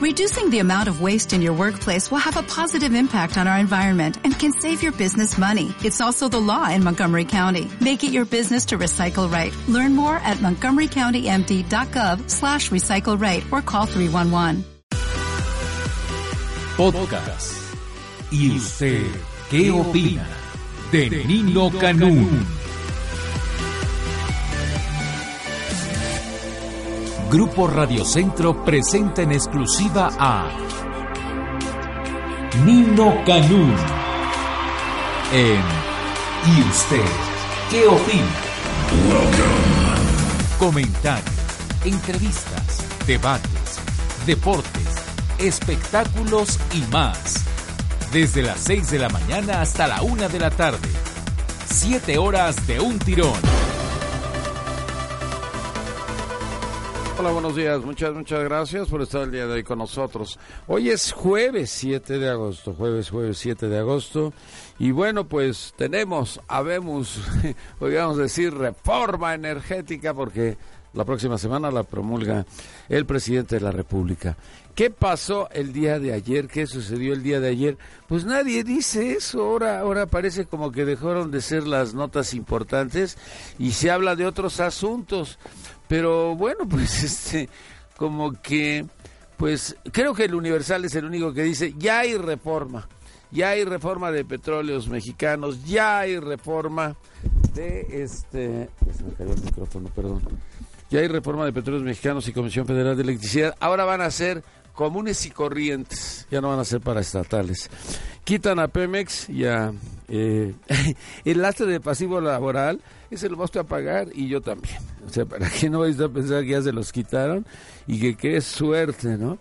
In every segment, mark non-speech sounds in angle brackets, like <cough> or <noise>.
Reducing the amount of waste in your workplace will have a positive impact on our environment and can save your business money. It's also the law in Montgomery County. Make it your business to recycle right. Learn more at montgomerycountymd.gov slash recycle right or call 311. Podcast. ¿Y usted qué opina de Nino Canún? Grupo Radio Centro presenta en exclusiva a Nino Canún en ¿Y usted qué opina? Comentarios, entrevistas, debates, deportes, espectáculos y más. Desde las 6 de la mañana hasta la 1 de la tarde. 7 horas de un tirón. Hola, buenos días. Muchas, muchas gracias por estar el día de hoy con nosotros. Hoy es jueves 7 de agosto, jueves, jueves 7 de agosto. Y bueno, pues tenemos, habemos, <laughs> podríamos decir, reforma energética porque la próxima semana la promulga el presidente de la República. ¿Qué pasó el día de ayer? ¿Qué sucedió el día de ayer? Pues nadie dice eso. Ahora, ahora parece como que dejaron de ser las notas importantes y se habla de otros asuntos. Pero bueno, <laughs> pues este, como que, pues creo que el Universal es el único que dice, ya hay reforma, ya hay reforma de petróleos mexicanos, ya hay reforma de este, se me cayó el micrófono, perdón. Ya hay reforma de petróleos mexicanos y Comisión Federal de Electricidad. Ahora van a ser comunes y corrientes, ya no van a ser para estatales. Quitan a Pemex y a eh, <laughs> el lastre de pasivo laboral, ese lo vas a pagar y yo también. O sea, para que no vais a pensar que ya se los quitaron y que qué suerte, ¿no?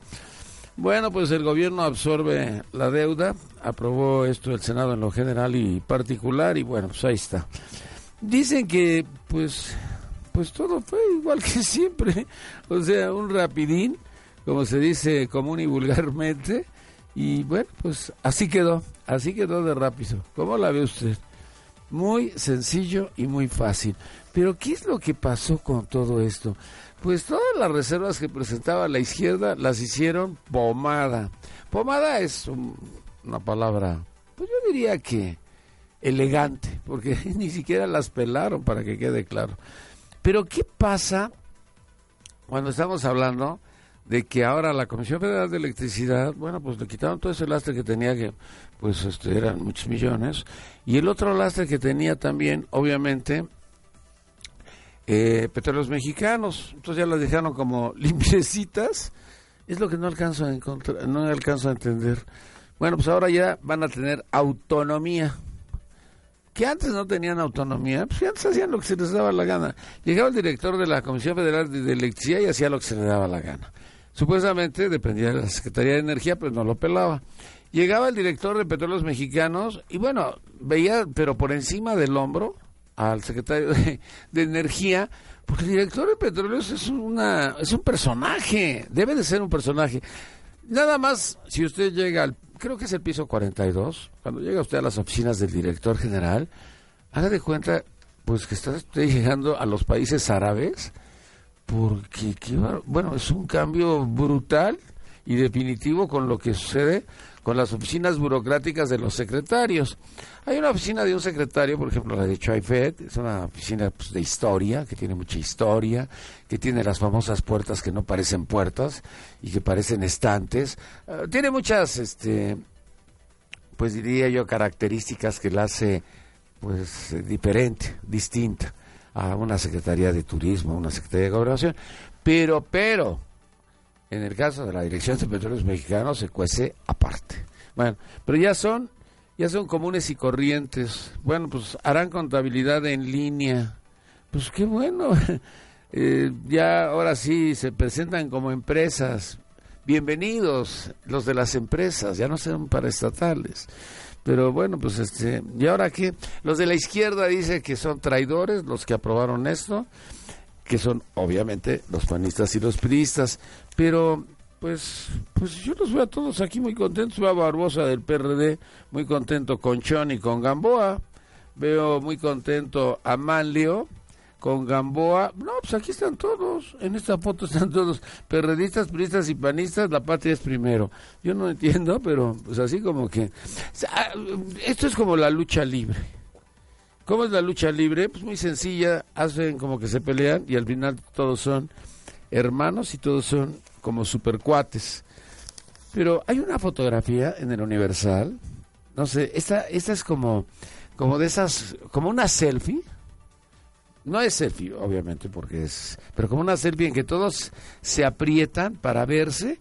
Bueno, pues el gobierno absorbe la deuda, aprobó esto el Senado en lo general y particular y bueno, pues ahí está. Dicen que pues pues todo fue igual que siempre, <laughs> o sea, un rapidín, como se dice común y vulgarmente, y bueno, pues así quedó, así quedó de rápido. ¿Cómo la ve usted? Muy sencillo y muy fácil. Pero ¿qué es lo que pasó con todo esto? Pues todas las reservas que presentaba la izquierda las hicieron pomada. Pomada es una palabra, pues yo diría que elegante, porque <laughs> ni siquiera las pelaron para que quede claro. Pero ¿qué pasa cuando estamos hablando de que ahora la Comisión Federal de Electricidad, bueno, pues le quitaron todo ese lastre que tenía, que pues este, eran muchos millones, y el otro lastre que tenía también, obviamente, eh, petróleos mexicanos, entonces ya las dejaron como <laughs> limpiecitas, es lo que no alcanzo a encontrar, no alcanzo a entender. Bueno, pues ahora ya van a tener autonomía, que antes no tenían autonomía, pues antes hacían lo que se les daba la gana. Llegaba el director de la Comisión Federal de Electricidad y hacía lo que se le daba la gana. Supuestamente dependía de la Secretaría de Energía, pero no lo pelaba. Llegaba el director de Petróleos Mexicanos y bueno, veía, pero por encima del hombro, al secretario de, Energía, porque el director de Petróleos es, una, es un personaje, debe de ser un personaje. Nada más, si usted llega al, creo que es el piso 42, cuando llega usted a las oficinas del director general, haga de cuenta, pues que está usted llegando a los países árabes, porque bueno, es un cambio brutal y definitivo con lo que sucede con las oficinas burocráticas de los secretarios. Hay una oficina de un secretario, por ejemplo, la de Chaifet, es una oficina pues, de historia, que tiene mucha historia, que tiene las famosas puertas que no parecen puertas y que parecen estantes. Ah, tiene muchas, este, pues diría yo, características que la hace pues diferente, distinta a una Secretaría de Turismo, una Secretaría de Gobernación, pero, pero, en el caso de la Dirección de Petróleos Mexicanos se cuece aparte. Bueno, pero ya son, ya son comunes y corrientes. Bueno, pues harán contabilidad en línea. Pues qué bueno. <laughs> Eh, ya ahora sí se presentan como empresas. Bienvenidos los de las empresas, ya no son paraestatales. Pero bueno, pues este, ¿y ahora qué? Los de la izquierda dicen que son traidores los que aprobaron esto, que son obviamente los panistas y los priistas, pero pues pues yo los veo a todos aquí muy contentos, veo a Barbosa del PRD muy contento con Chon y con Gamboa, veo muy contento a Manlio con Gamboa. No, pues aquí están todos. En esta foto están todos. Perredistas, priistas y panistas, la patria es primero. Yo no entiendo, pero pues así como que... Esto es como la lucha libre. ¿Cómo es la lucha libre? Pues muy sencilla. Hacen como que se pelean y al final todos son hermanos y todos son como supercuates. Pero hay una fotografía en el Universal. No sé, esta, esta es como, como de esas, como una selfie no es selfie, obviamente, porque es, pero como una selfie en que todos se aprietan para verse,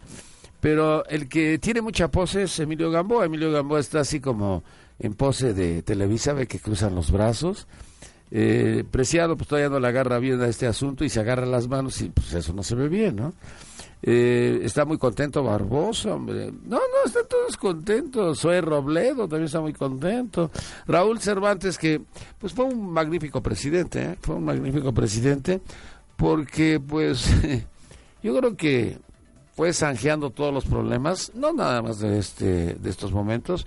pero el que tiene mucha pose es Emilio Gamboa. Emilio Gamboa está así como en pose de Televisa, ve que cruzan los brazos. Eh, Preciado, pues todavía no le agarra bien a este asunto y se agarra las manos y pues eso no se ve bien, ¿no? Eh, está muy contento Barbosa, hombre. No, no, están todos contentos. Soy Robledo, también está muy contento. Raúl Cervantes, que pues fue un magnífico presidente, ¿eh? fue un magnífico presidente, porque pues <laughs> yo creo que fue zanjeando todos los problemas, no nada más de, este, de estos momentos,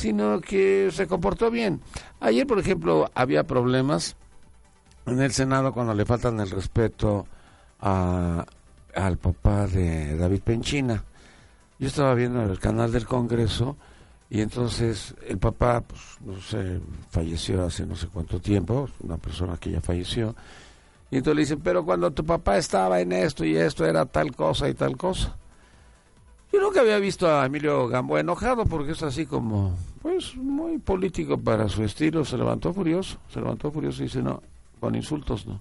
sino que se comportó bien. Ayer, por ejemplo, había problemas en el Senado cuando le faltan el respeto a al papá de David Penchina. Yo estaba viendo el canal del Congreso y entonces el papá, pues, no sé, falleció hace no sé cuánto tiempo, una persona que ya falleció. Y entonces le dicen, pero cuando tu papá estaba en esto y esto era tal cosa y tal cosa. Yo nunca había visto a Emilio Gamboa enojado porque es así como, pues, muy político para su estilo. Se levantó furioso, se levantó furioso y dice, no, con insultos no.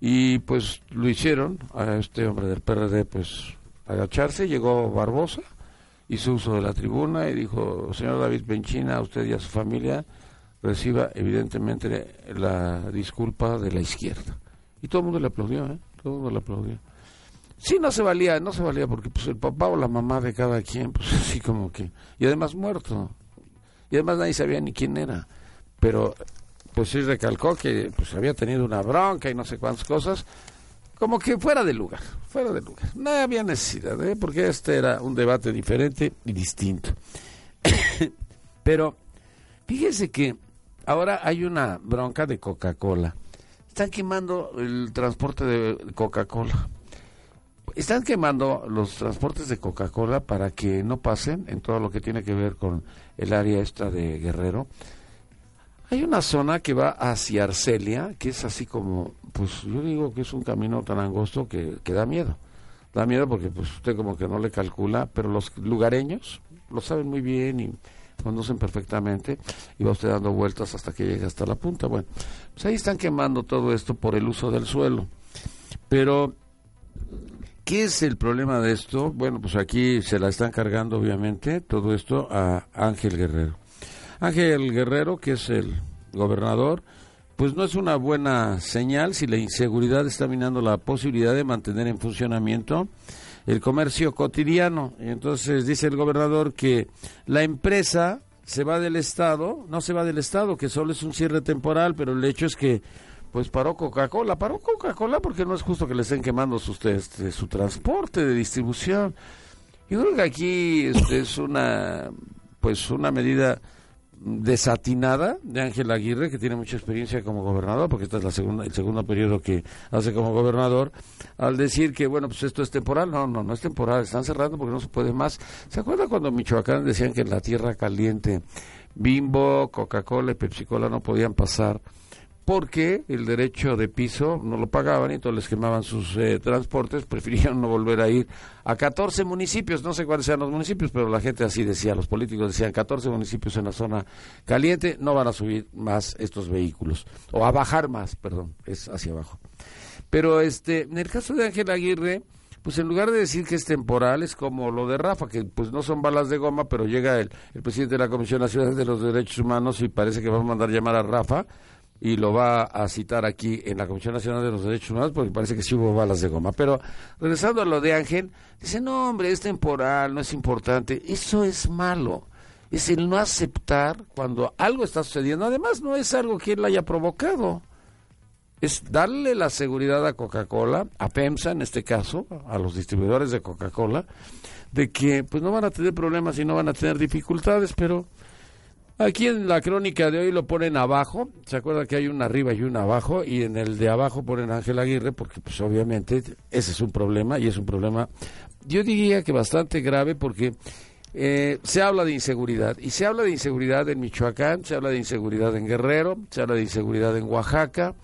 Y pues lo hicieron a este hombre del PRD, pues agacharse, llegó Barbosa, hizo uso de la tribuna y dijo, señor David Benchina, a usted y a su familia reciba evidentemente la disculpa de la izquierda. Y todo el mundo le aplaudió, ¿eh? Todo el mundo le aplaudió. Sí, no se valía, no se valía porque pues el papá o la mamá de cada quien, pues <laughs> así como que... Y además muerto. Y además nadie sabía ni quién era. Pero pues sí recalcó que pues había tenido una bronca y no sé cuántas cosas, como que fuera de lugar, fuera de lugar. No había necesidad, ¿eh? porque este era un debate diferente y distinto. <coughs> Pero fíjese que ahora hay una bronca de Coca-Cola. Están quemando el transporte de Coca-Cola. Están quemando los transportes de Coca-Cola para que no pasen en todo lo que tiene que ver con el área esta de Guerrero hay una zona que va hacia Arcelia, que es así como, pues yo digo que es un camino tan angosto que, que da miedo. Da miedo porque pues usted como que no le calcula, pero los lugareños lo saben muy bien y conocen perfectamente y va usted dando vueltas hasta que llega hasta la punta. Bueno, pues ahí están quemando todo esto por el uso del suelo. Pero, ¿qué es el problema de esto? Bueno, pues aquí se la están cargando obviamente todo esto a Ángel Guerrero. Ángel Guerrero, que es el gobernador, pues no es una buena señal si la inseguridad está minando la posibilidad de mantener en funcionamiento el comercio cotidiano. Entonces dice el gobernador que la empresa se va del Estado, no se va del Estado, que solo es un cierre temporal, pero el hecho es que pues paró Coca-Cola, paró Coca-Cola porque no es justo que le estén quemando su, este, su transporte de distribución. Yo creo que aquí este, es una pues una medida desatinada de Ángel Aguirre, que tiene mucha experiencia como gobernador, porque este es la segunda, el segundo periodo que hace como gobernador, al decir que, bueno, pues esto es temporal. No, no, no es temporal, están cerrando porque no se puede más. ¿Se acuerda cuando Michoacán decían que en la tierra caliente Bimbo, Coca-Cola y Pepsi-Cola no podían pasar? Porque el derecho de piso no lo pagaban y todos les quemaban sus eh, transportes, <laughs> preferían no volver a ir a 14 municipios, no sé cuáles sean los municipios, pero la gente así decía, los políticos decían 14 municipios en la zona caliente, no van a subir más estos vehículos, o a bajar más, perdón, es hacia abajo. Pero este, en el caso de Ángel Aguirre, pues en lugar de decir que es temporal, es como lo de Rafa, que pues no son balas de goma, pero llega el, el presidente de la Comisión Nacional de los Derechos Humanos y parece que va a mandar llamar a Rafa y lo va a citar aquí en la Comisión Nacional de los Derechos Humanos porque parece que sí hubo balas de goma. Pero regresando a lo de Ángel, dice, no hombre, es temporal, no es importante. Eso es malo. Es el no aceptar cuando algo está sucediendo. Además, no es algo que él haya provocado. Es darle la seguridad a Coca-Cola, a PEMSA en este caso, a los distribuidores de Coca-Cola, de que pues no van a tener problemas y no van a tener dificultades, pero Aquí en la crónica de hoy lo ponen abajo, se acuerda que hay una arriba y una abajo, y en el de abajo ponen Ángel Aguirre, porque pues obviamente ese es un problema, y es un problema, yo diría que bastante grave, porque eh, se habla de inseguridad, y se habla de inseguridad en Michoacán, se habla de inseguridad en Guerrero, se habla de inseguridad en Oaxaca,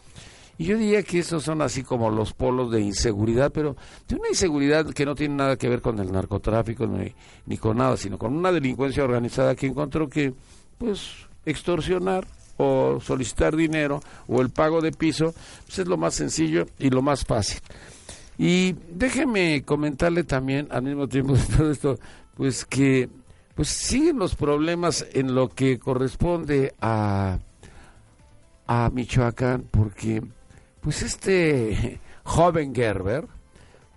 y yo diría que esos son así como los polos de inseguridad, pero de una inseguridad que no tiene nada que ver con el narcotráfico ni, ni con nada, sino con una delincuencia organizada que encontró que pues extorsionar o solicitar dinero o el pago de piso, pues es lo más sencillo y lo más fácil. Y déjeme comentarle también al mismo tiempo de todo esto, pues que pues siguen los problemas en lo que corresponde a a Michoacán porque pues este <laughs> joven Gerber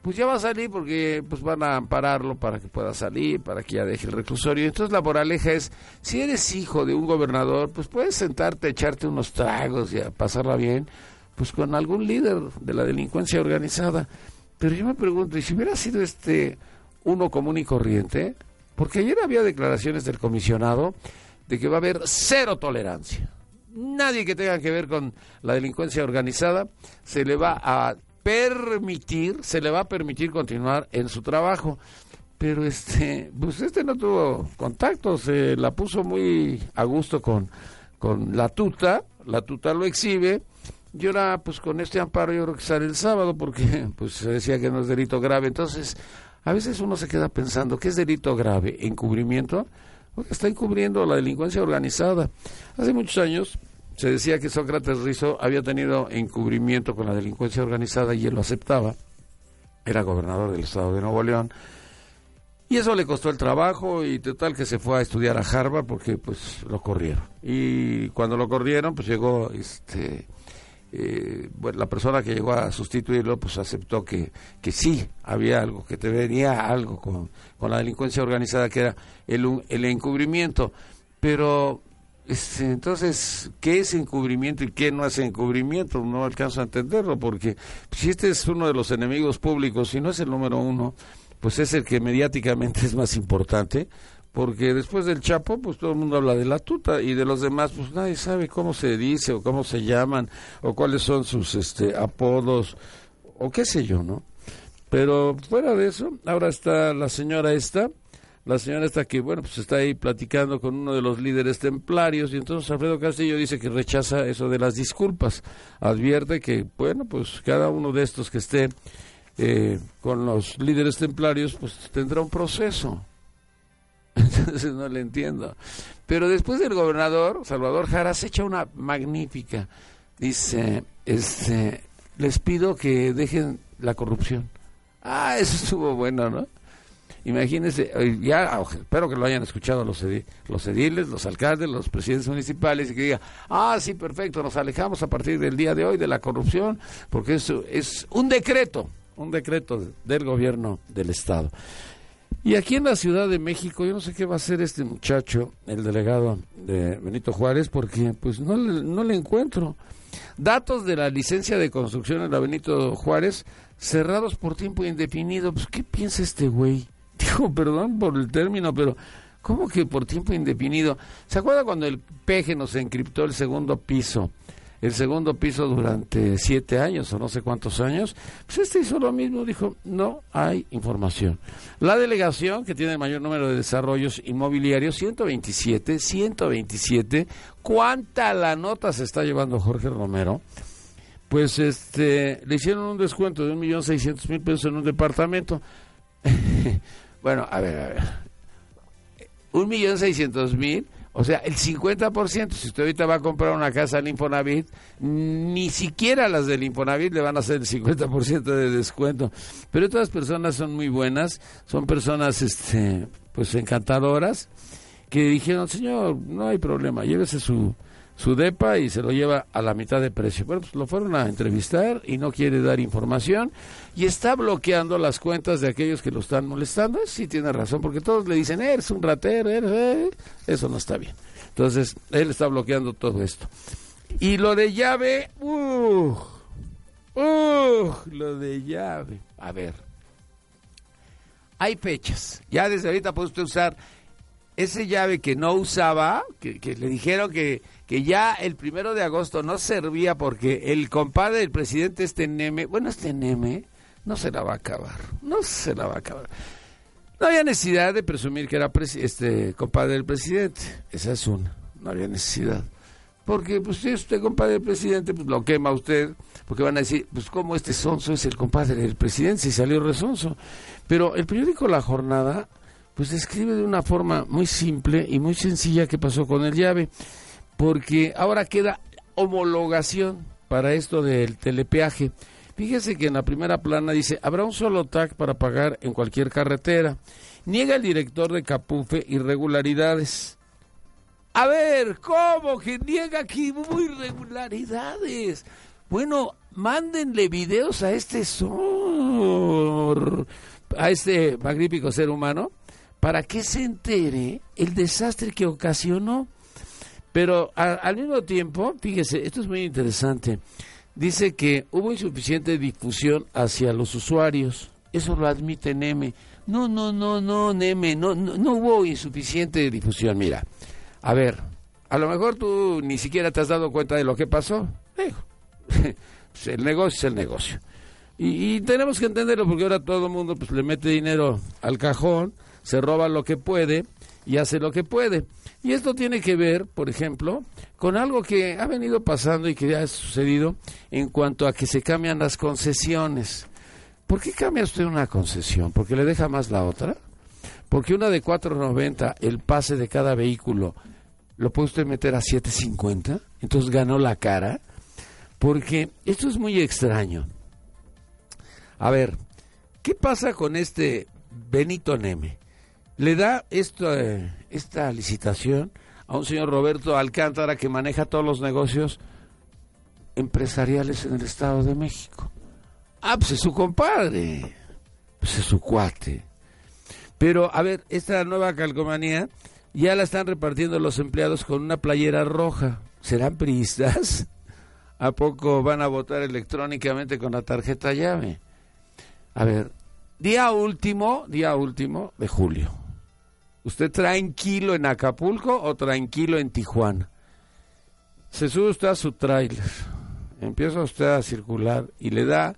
pues ya va a salir porque pues van a ampararlo para que pueda salir, para que ya deje el reclusorio. Entonces la moraleja es, si eres hijo de un gobernador, pues puedes sentarte, echarte unos tragos y a pasarla bien, pues con algún líder de la delincuencia organizada. Pero yo me pregunto, ¿y si hubiera sido este uno común y corriente? Porque ayer había declaraciones del comisionado de que va a haber cero tolerancia. Nadie que tenga que ver con la delincuencia organizada se le va a permitir, se le va a permitir continuar en su trabajo. Pero este, pues este no tuvo contacto, se la puso muy a gusto con, con la tuta, la tuta lo exhibe, y ahora pues con este amparo yo creo que sale el sábado porque <laughs> pues se decía que no es delito grave, entonces a veces uno se queda pensando, ¿qué es delito grave? ¿Encubrimiento? Porque está encubriendo la delincuencia organizada. Hace muchos años se decía que Sócrates Rizo había tenido encubrimiento con la delincuencia organizada y él lo aceptaba. Era gobernador del estado de Nuevo León. Y eso le costó el trabajo y total que se fue a estudiar a Harvard porque pues lo corrieron. Y cuando lo corrieron pues llegó este eh, bueno, la persona que llegó a sustituirlo pues aceptó que, que sí había algo, que te venía algo con, con la delincuencia organizada que era el, el encubrimiento. Pero este, entonces, ¿qué es encubrimiento y qué no es encubrimiento? No alcanzo a entenderlo, porque si este es uno de los enemigos públicos y no es el número uno, pues es el que mediáticamente es más importante, porque después del Chapo, pues todo el mundo habla de la tuta y de los demás, pues nadie sabe cómo se dice o cómo se llaman o cuáles son sus este, apodos o qué sé yo, ¿no? Pero fuera de eso, ahora está la señora esta, la señora está que, bueno, pues está ahí platicando con uno de los líderes templarios y entonces Alfredo Castillo dice que rechaza eso de las disculpas. Advierte que, bueno, pues cada uno de estos que esté eh, con los líderes templarios, pues tendrá un proceso. <laughs> Entonces no le entiendo. Pero después del gobernador, Salvador Jara, se echa una magnífica. Dice, este, les pido que dejen la corrupción. Ah, eso estuvo bueno, ¿no? Imagínense, eh, ya espero que lo hayan escuchado los, los ediles, los alcaldes, los presidentes municipales y que digan, ah, sí, perfecto, nos alejamos a partir del día de hoy de la corrupción, porque eso es un decreto, un decreto del gobierno del Estado. Y aquí en la Ciudad de México, yo no sé qué va a hacer este muchacho, el delegado de Benito Juárez, porque pues no no le encuentro. Datos de la licencia de construcción en la Benito Juárez cerrados por tiempo indefinido. Pues, ¿qué piensa este güey? Digo, perdón por el término, pero ¿cómo que por tiempo indefinido? ¿Se acuerda cuando el peje nos encriptó el segundo piso? El segundo piso durante siete años o no sé cuántos años. Pues este hizo lo mismo, dijo, no hay información. La delegación, que tiene el mayor número de desarrollos inmobiliarios, 127, 127. ¿Cuánta la nota se está llevando Jorge Romero? Pues este, le hicieron un descuento de un millón seiscientos mil pesos en un departamento. <laughs> Bueno, a ver, a ver. Un millón seiscientos mil, o sea, el 50%, si usted ahorita va a comprar una casa en Infonavit, ni siquiera las del Infonavit le van a hacer el 50% de descuento. Pero otras personas son muy buenas, son personas, este, pues encantadoras, que dijeron, señor, no hay problema, llévese su, su depa y se lo lleva a la mitad de precio. Bueno, pues lo fueron a entrevistar y no quiere dar información y está bloqueando las cuentas de aquellos que lo están molestando. Sí tiene razón, porque todos le dicen, eres un ratero. Eh". Eso no está bien. Entonces, él está bloqueando todo esto. Y lo de llave, uh, uh, lo de llave. A ver, hay fechas. Ya desde ahorita puede usted usar ese llave que no usaba, que le dijeron que, que ya el primero de agosto no servía porque el compadre del presidente, este Neme, bueno, este Neme, no se la va a acabar, no se la va a acabar. No había necesidad de presumir que era este compadre del presidente, esa es una, no había necesidad. Porque, pues, si usted compadre del presidente, pues lo quema usted, porque van a decir, pues, ¿cómo este sonso es el compadre del presidente? Si salió resonso. Pero el periódico La Jornada pues describe de una forma muy simple y muy sencilla qué pasó con el llave, porque ahora queda homologación para esto del telepeaje. Fíjese que en la primera plana dice, habrá un solo tag para pagar en cualquier carretera. Niega el director de Capufe irregularidades. A ver, ¿cómo que niega aquí muy irregularidades? Bueno, mándenle videos a este sor, a este magnífico ser humano para que se entere el desastre que ocasionó. Pero al mismo tiempo, fíjese, esto es muy interesante, dice que hubo insuficiente difusión hacia los usuarios. Eso lo admite Neme. No, no, no, no, Neme, no, no, hubo insuficiente difusión. Mira, a ver, a lo mejor tú ni siquiera te has dado cuenta de lo que pasó. <laughs> el negocio es el negocio. Y, y, tenemos que entenderlo porque ahora todo el mundo pues, le mete dinero al cajón se roba lo que puede y hace lo que puede. Y esto tiene que ver, por ejemplo, con algo que ha venido pasando y que ya ha sucedido en cuanto a que se cambian las concesiones. ¿Por qué cambia usted una concesión? ¿Porque le deja más la otra? Porque una de 4.90, el pase de cada vehículo, lo puede usted meter a 7.50, entonces ganó la cara. Porque esto es muy extraño. A ver, ¿qué pasa con este Benito Neme? Le da esta, esta licitación a un señor Roberto Alcántara que maneja todos los negocios empresariales en el Estado de México. Ah, pues es su compadre, pues es su cuate. Pero, a ver, esta nueva calcomanía ya la están repartiendo los empleados con una playera roja. ¿Serán priistas? ¿A poco van a votar electrónicamente con la tarjeta llave? A ver, día último, día último de julio ¿Usted tranquilo en Acapulco o tranquilo en Tijuana? Se sube usted a su tráiler, empieza usted a circular y le da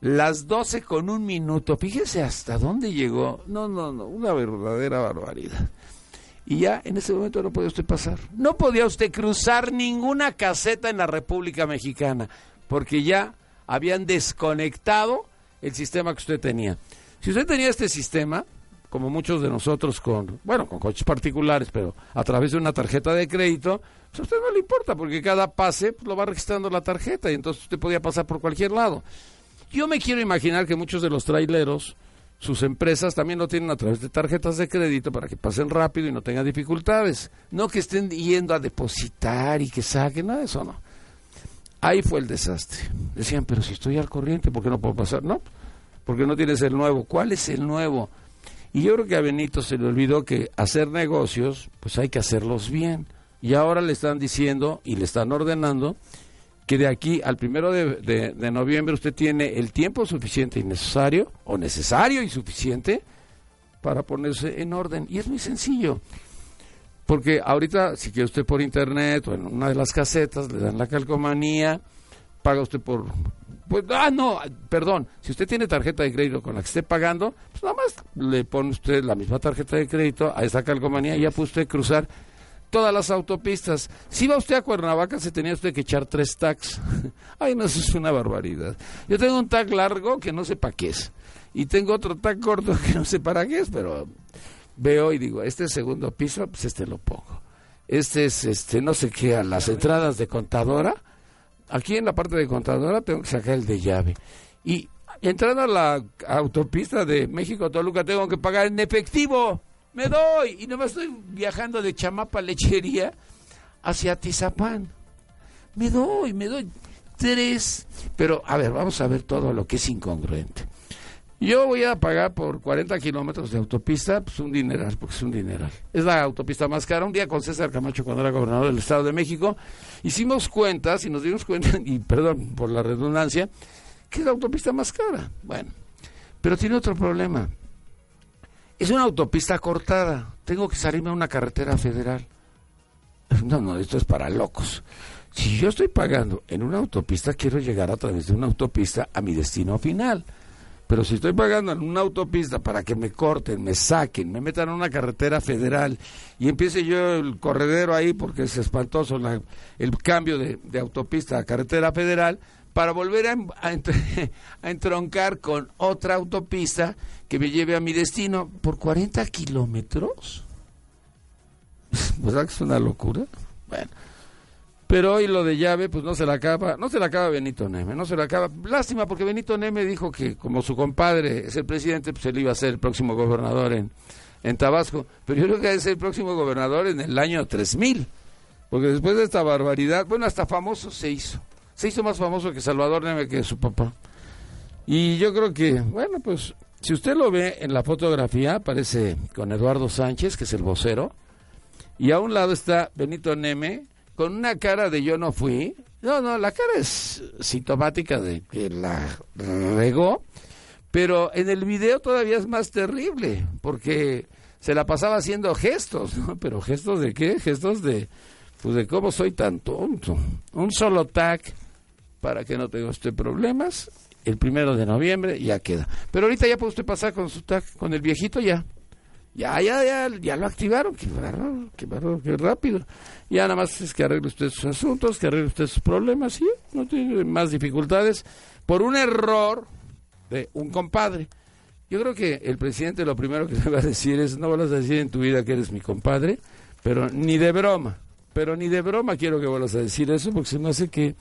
las 12 con un minuto. Fíjese hasta dónde llegó. No, no, no, una verdadera barbaridad. Y ya en ese momento no puede usted pasar. No podía usted cruzar ninguna caseta en la República Mexicana, porque ya habían desconectado el sistema que usted tenía. Si usted tenía este sistema, como muchos de nosotros con, bueno, con coches particulares, pero a través de una tarjeta de crédito, pues a usted no le importa, porque cada pase pues, lo va registrando la tarjeta y entonces usted podía pasar por cualquier lado. Yo me quiero imaginar que muchos de los traileros, sus empresas también lo tienen a través de tarjetas de crédito para que pasen rápido y no tengan dificultades. No que estén yendo a depositar y que saquen, nada de eso no. Ahí fue el desastre. Decían, pero si estoy al corriente, ¿por qué no puedo pasar? No, porque no tienes el nuevo. ¿Cuál es el nuevo? Y yo creo que a Benito se le olvidó que hacer negocios, pues hay que hacerlos bien. Y ahora le están diciendo y le están ordenando que de aquí al primero de, noviembre usted tiene el tiempo suficiente y necesario, o necesario y suficiente, para ponerse en orden. Y es muy sencillo. Porque ahorita, si quiere usted por internet o en una de las casetas, le dan la calcomanía, paga usted por pues, ah, no, perdón, si usted tiene tarjeta de crédito con la que esté pagando, pues nada más le pone usted la misma tarjeta de crédito a esa calcomanía y ya puede usted cruzar todas las autopistas. Si va usted a Cuernavaca, se tenía usted que echar tres tags. <laughs> Ay, no, eso es una barbaridad. Yo tengo un tag largo que no sé para qué es. Y tengo otro tag corto <laughs> que no sé para qué es, pero veo y digo, este segundo piso, pues este lo pongo. Este es, este, no sé qué, a las entradas de contadora aquí en la parte de contadora tengo que sacar el de llave. Y entrando a la autopista de México-Toluca tengo que pagar en efectivo. Me doy. Y no me estoy viajando de Chamapa Lechería hacia Tizapán. Me doy, me doy. Tres. Pero, a ver, vamos a ver todo lo que es incongruente. Yo voy a pagar por 40 kilómetros de autopista, pues un dineral, porque es un dineral. Es la autopista más cara. Un día con César Camacho, cuando era gobernador del Estado de México, hicimos cuentas y nos dimos cuenta, <laughs> y perdón por la redundancia, que es la autopista más cara. Bueno, pero tiene otro problema. es una autopista cortada, tengo que salirme a una carretera federal. No, no, esto es para locos. Si yo estoy pagando en una autopista, quiero llegar a través de una autopista a mi destino final. Pero si estoy pagando en una autopista para que me corten, me saquen, me metan a una carretera federal y empiece yo el corredero ahí porque es espantoso el cambio de, autopista a carretera federal, para volver a, <laughs> a, entroncar con otra autopista que me lleve a mi destino por 40 kilómetros. <laughs> ¿Verdad que es una locura? Bueno. Pero hoy lo de llave, pues no se la acaba, no se la acaba Benito Neme, no se la acaba. Lástima, porque Benito Neme dijo que como su compadre es el presidente, pues él iba a ser el próximo gobernador en, en Tabasco. Pero yo creo que es el próximo gobernador en el año 3000. Porque después de esta barbaridad, bueno, hasta famoso se hizo. Se hizo más famoso que Salvador Neme que su papá. Y yo creo que, bueno, pues si usted lo ve en la fotografía, aparece con Eduardo Sánchez, que es el vocero, y a un lado está Benito Neme con una cara de yo no fui. No, no, la cara es sintomática de que la regó, pero en el video todavía es más terrible, porque se la pasaba haciendo gestos. Pero gestos de qué? Gestos de, pues de cómo soy tan tonto. Un solo tag para que no tenga usted problemas. El primero de noviembre ya queda. Pero ahorita ya puede usted pasar con su tag, con el viejito ya. Ya, ya, ya, ya lo activaron, qué qué qué rápido. Ya nada más es que arregle usted sus asuntos, que arregle usted sus problemas, y no tiene más dificultades por un error de un compadre. Yo creo que el presidente lo primero que <laughs> le va a decir es, no vuelvas a decir en tu vida que eres mi compadre, pero ni de broma, pero ni de broma quiero que vuelvas a decir eso, porque se me hace que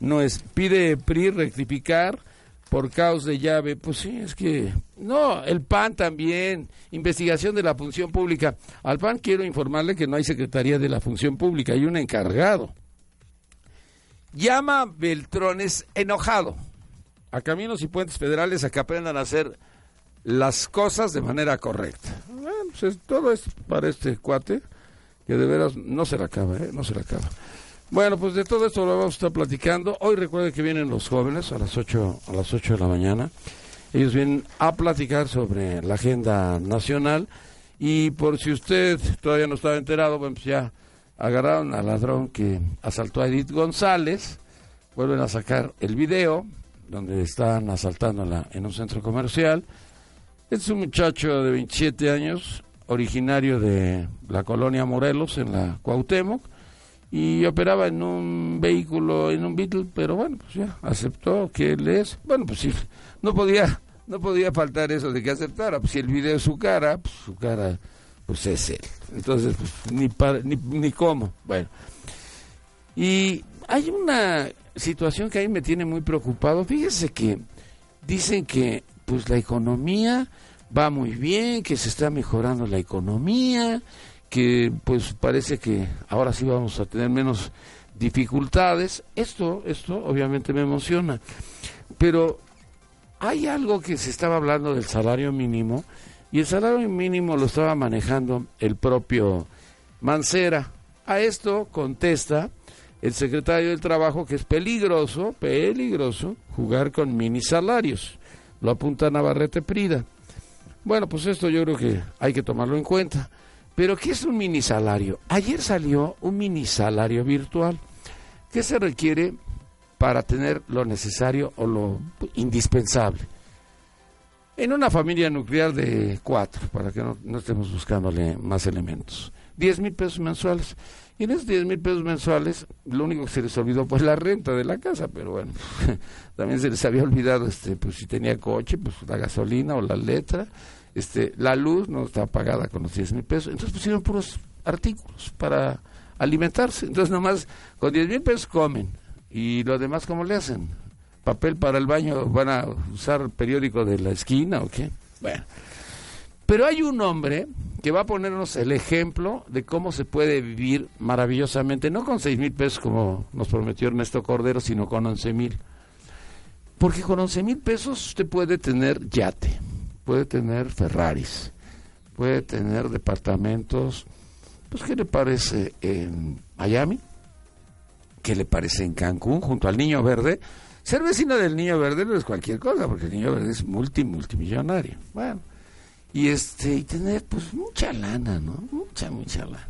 no es, pide PRI rectificar, por caos de llave, pues sí, es que no, el PAN también, investigación de la función pública. Al PAN quiero informarle que no hay Secretaría de la Función Pública, hay un encargado. Llama Beltrones enojado a caminos y puentes federales a que aprendan a hacer las cosas de manera correcta. Bueno, pues todo es para este cuate que de veras no se la acaba, ¿eh? no se la acaba. Bueno, pues de todo esto lo vamos a estar platicando. Hoy recuerde que vienen los jóvenes a las 8, a las 8 de la mañana. Ellos vienen a platicar sobre la agenda nacional y por si usted todavía no estaba enterado, bueno, pues ya agarraron al ladrón que asaltó a Edith González, vuelven a sacar el video donde están asaltándola en un centro comercial. Es un muchacho de 27 años, originario de la colonia Morelos en la Cuauhtémoc y operaba en un vehículo, en un Beetle, pero bueno, pues ya aceptó que él es. Bueno, pues sí, no podía, no podía faltar eso de que aceptara. Pues si el video es su cara, pues su cara, pues es él. Entonces, pues ni, ni, ni cómo. Bueno. Y hay una situación que a mí me tiene muy preocupado. Fíjese que dicen que pues la economía va muy bien, que se está mejorando la economía, que pues parece que ahora sí vamos a tener menos dificultades. Esto, esto obviamente me emociona. Pero hay algo que se estaba hablando del salario mínimo y el salario mínimo lo estaba manejando el propio Mancera. A esto contesta el secretario del Trabajo que es peligroso, peligroso jugar con mini salarios. Lo apunta Navarrete Prida. Bueno, pues esto yo creo que hay que tomarlo en cuenta. Pero ¿qué es un mini salario? Ayer salió un mini salario virtual. ¿Qué se requiere para tener lo necesario o lo indispensable? En una familia nuclear de cuatro, para que no, estemos buscándole más elementos. Diez mil pesos mensuales. Y en esos diez mil pesos mensuales, lo único que se les olvidó pues la renta de la casa, pero bueno, <laughs> también se les había olvidado este, pues si tenía coche, pues la gasolina o la letra, este, la luz no está pagada con los 10 mil pesos, entonces pusieron puros artículos para alimentarse, entonces nomás con 10 mil pesos comen, y lo demás ¿cómo le hacen? ¿Papel para el baño? ¿Van a usar periódico de la esquina o qué? Bueno, pero hay un hombre que va a ponernos el ejemplo de cómo se puede vivir maravillosamente, no con 6 mil pesos como nos prometió Ernesto Cordero, sino con 11 mil. Porque con 11 mil pesos usted puede tener yate, puede tener Ferraris, puede tener departamentos, pues ¿qué le parece en Miami? ¿Qué le parece en Cancún junto al Niño Verde? Ser vecino del Niño Verde no es cualquier cosa, porque el Niño Verde es multi, multimillonario. Bueno, y este y tener pues mucha lana, ¿no? Mucha, mucha lana.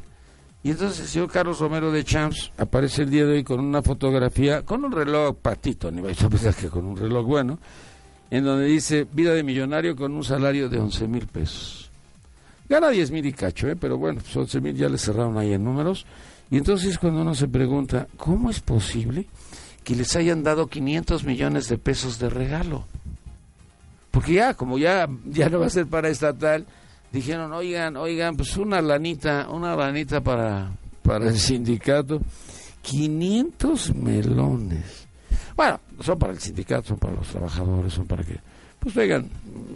Y entonces el señor Carlos Romero de Champs aparece el día de hoy con una fotografía, con un reloj patito, ni vais a pensar que con un reloj bueno, en donde dice vida de millonario con un salario de 11 mil pesos. Gana 10 mil y cacho, ¿eh? pero bueno, pues 11 mil ya le cerraron ahí en números. Y entonces cuando uno se pregunta, ¿cómo es posible que les hayan dado 500 millones de pesos de regalo? Porque ya, como ya, ya no va a ser para estatal, dijeron, oigan, oigan, pues una lanita, una lanita para, para el sindicato. 500 melones. Bueno, son para el sindicato, son para los trabajadores, son para que, pues vengan,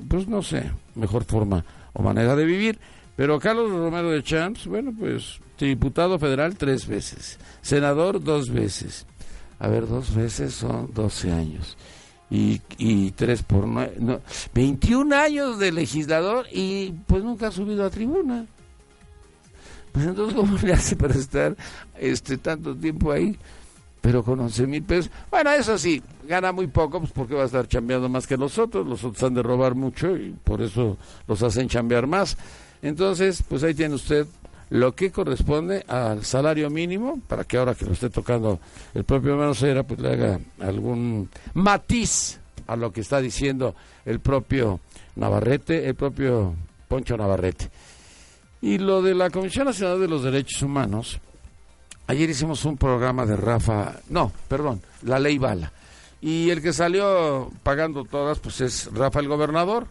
pues no sé, mejor forma o manera de vivir. Pero Carlos Romero de Champs, bueno, pues diputado federal tres veces, senador dos veces. A ver, dos veces son 12 años y, y tres por nueve, no, 21 años de legislador y pues nunca ha subido a tribuna. Pues entonces, ¿cómo le hace para estar este tanto tiempo ahí? Pero con 11 mil pesos. Bueno, eso sí, gana muy poco, pues porque va a estar chambeando más que los otros. Los otros han de robar mucho y por eso los hacen chambear más. Entonces, pues ahí tiene usted lo que corresponde al salario mínimo, para que ahora que lo esté tocando el propio Manosera, pues le haga algún matiz a lo que está diciendo el propio Navarrete, el propio Poncho Navarrete. Y lo de la Comisión Nacional de los Derechos Humanos, ayer hicimos un programa de Rafa, no, perdón, la ley Bala. Y el que salió pagando todas, pues es Rafa el gobernador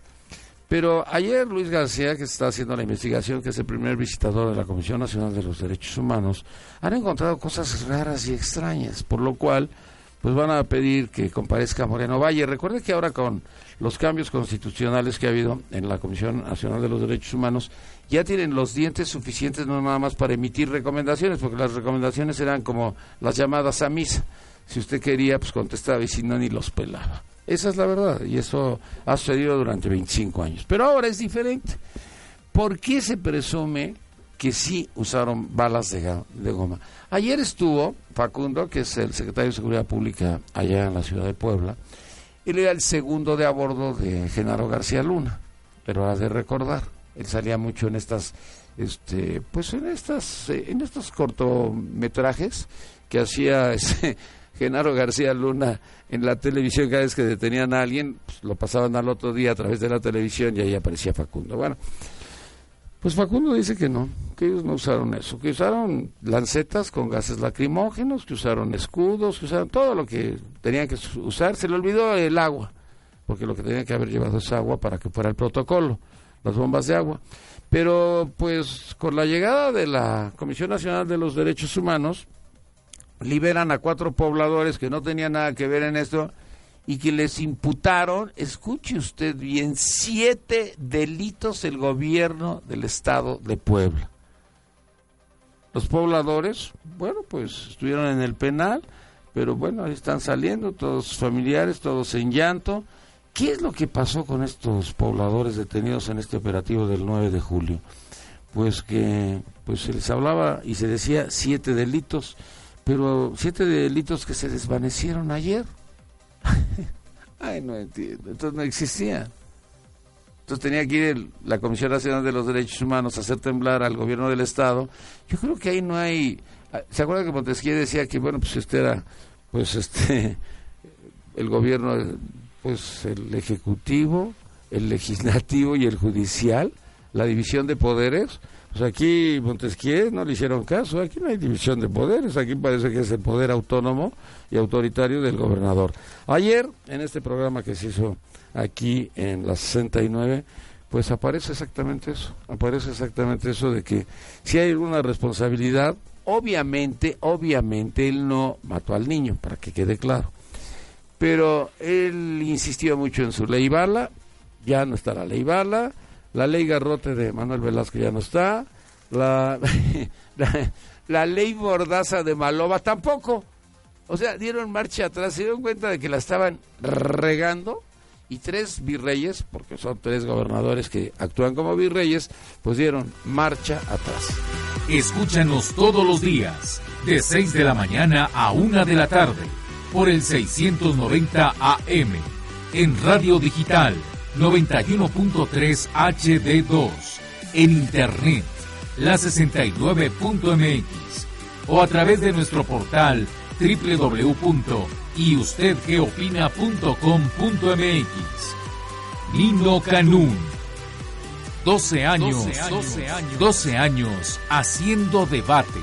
pero ayer Luis García, que está haciendo la investigación, que es el primer visitador de la Comisión Nacional de los Derechos Humanos, han encontrado cosas raras y extrañas, por lo cual pues van a pedir que comparezca Moreno Valle. Recuerde que ahora con los cambios constitucionales que ha habido en la Comisión Nacional de los Derechos Humanos, ya tienen los dientes suficientes no nada más para emitir recomendaciones, porque las recomendaciones eran como las llamadas a misa. Si usted quería, pues contestaba y si no, ni los pelaba. Esa es la verdad y eso ha sucedido durante 25 años. Pero ahora es diferente. ¿Por qué se presume que sí usaron balas de, goma? Ayer estuvo Facundo, que es el secretario de Seguridad Pública allá en la ciudad de Puebla. Él era el segundo de a bordo de Genaro García Luna, pero ha de recordar, él salía mucho en estas, este, pues en estas, eh, en estos cortometrajes que hacía ese Genaro García Luna en la televisión, cada vez que detenían a alguien, pues, lo pasaban al otro día a través de la televisión y ahí aparecía Facundo. Bueno, pues Facundo dice que no, que ellos no usaron eso, que usaron lancetas con gases lacrimógenos, que usaron escudos, que usaron todo lo que tenían que usar. Se le olvidó el agua, porque lo que tenían que haber llevado es agua para que fuera el protocolo, las bombas de agua. Pero pues con la llegada de la Comisión Nacional de los Derechos Humanos, liberan a cuatro pobladores que no tenían nada que ver en esto y que les imputaron, escuche usted bien, siete delitos el gobierno del estado de Puebla. Los pobladores, bueno, pues estuvieron en el penal, pero bueno, ahí están saliendo todos sus familiares, todos en llanto. ¿Qué es lo que pasó con estos pobladores detenidos en este operativo del 9 de julio? Pues que pues se les hablaba y se decía siete delitos pero siete delitos que se desvanecieron ayer. <laughs> Ay, no entiendo. Entonces no existía. Entonces tenía que ir la Comisión Nacional de los Derechos Humanos a hacer temblar al gobierno del Estado. Yo creo que ahí no hay... Ah, ¿Se acuerda que Montesquieu decía que, bueno, pues este era, pues este, <laughs> el gobierno, pues el ejecutivo, el legislativo y el judicial, la división de poderes? Pues aquí Montesquieu no le hicieron caso, aquí no hay división de poderes, aquí parece que es el poder autónomo y autoritario del gobernador. Ayer, en este programa que se hizo aquí en la 69, pues aparece exactamente eso, aparece exactamente eso de que si hay alguna responsabilidad, obviamente, obviamente él no mató al niño, para que quede claro. Pero él insistió mucho en su ley bala, ya no está la ley bala, la ley Garrote de Manuel Velasco ya no está, <laughs> la, la, ley Mordaza de Maloba tampoco. O sea, dieron marcha atrás, se dieron cuenta de que la estaban regando y tres virreyes, porque son tres gobernadores que actúan como virreyes, pues dieron marcha atrás. Escúchanos todos los días, de 6 de la mañana a 1 de la tarde, por el 690 AM, en Radio Digital 91.3 HD2, en Internet, la 69.mx, o a través de nuestro portal www.yustedqueopina.com.mx. Nino Canún. 12 años, 12 años, 12 años haciendo debate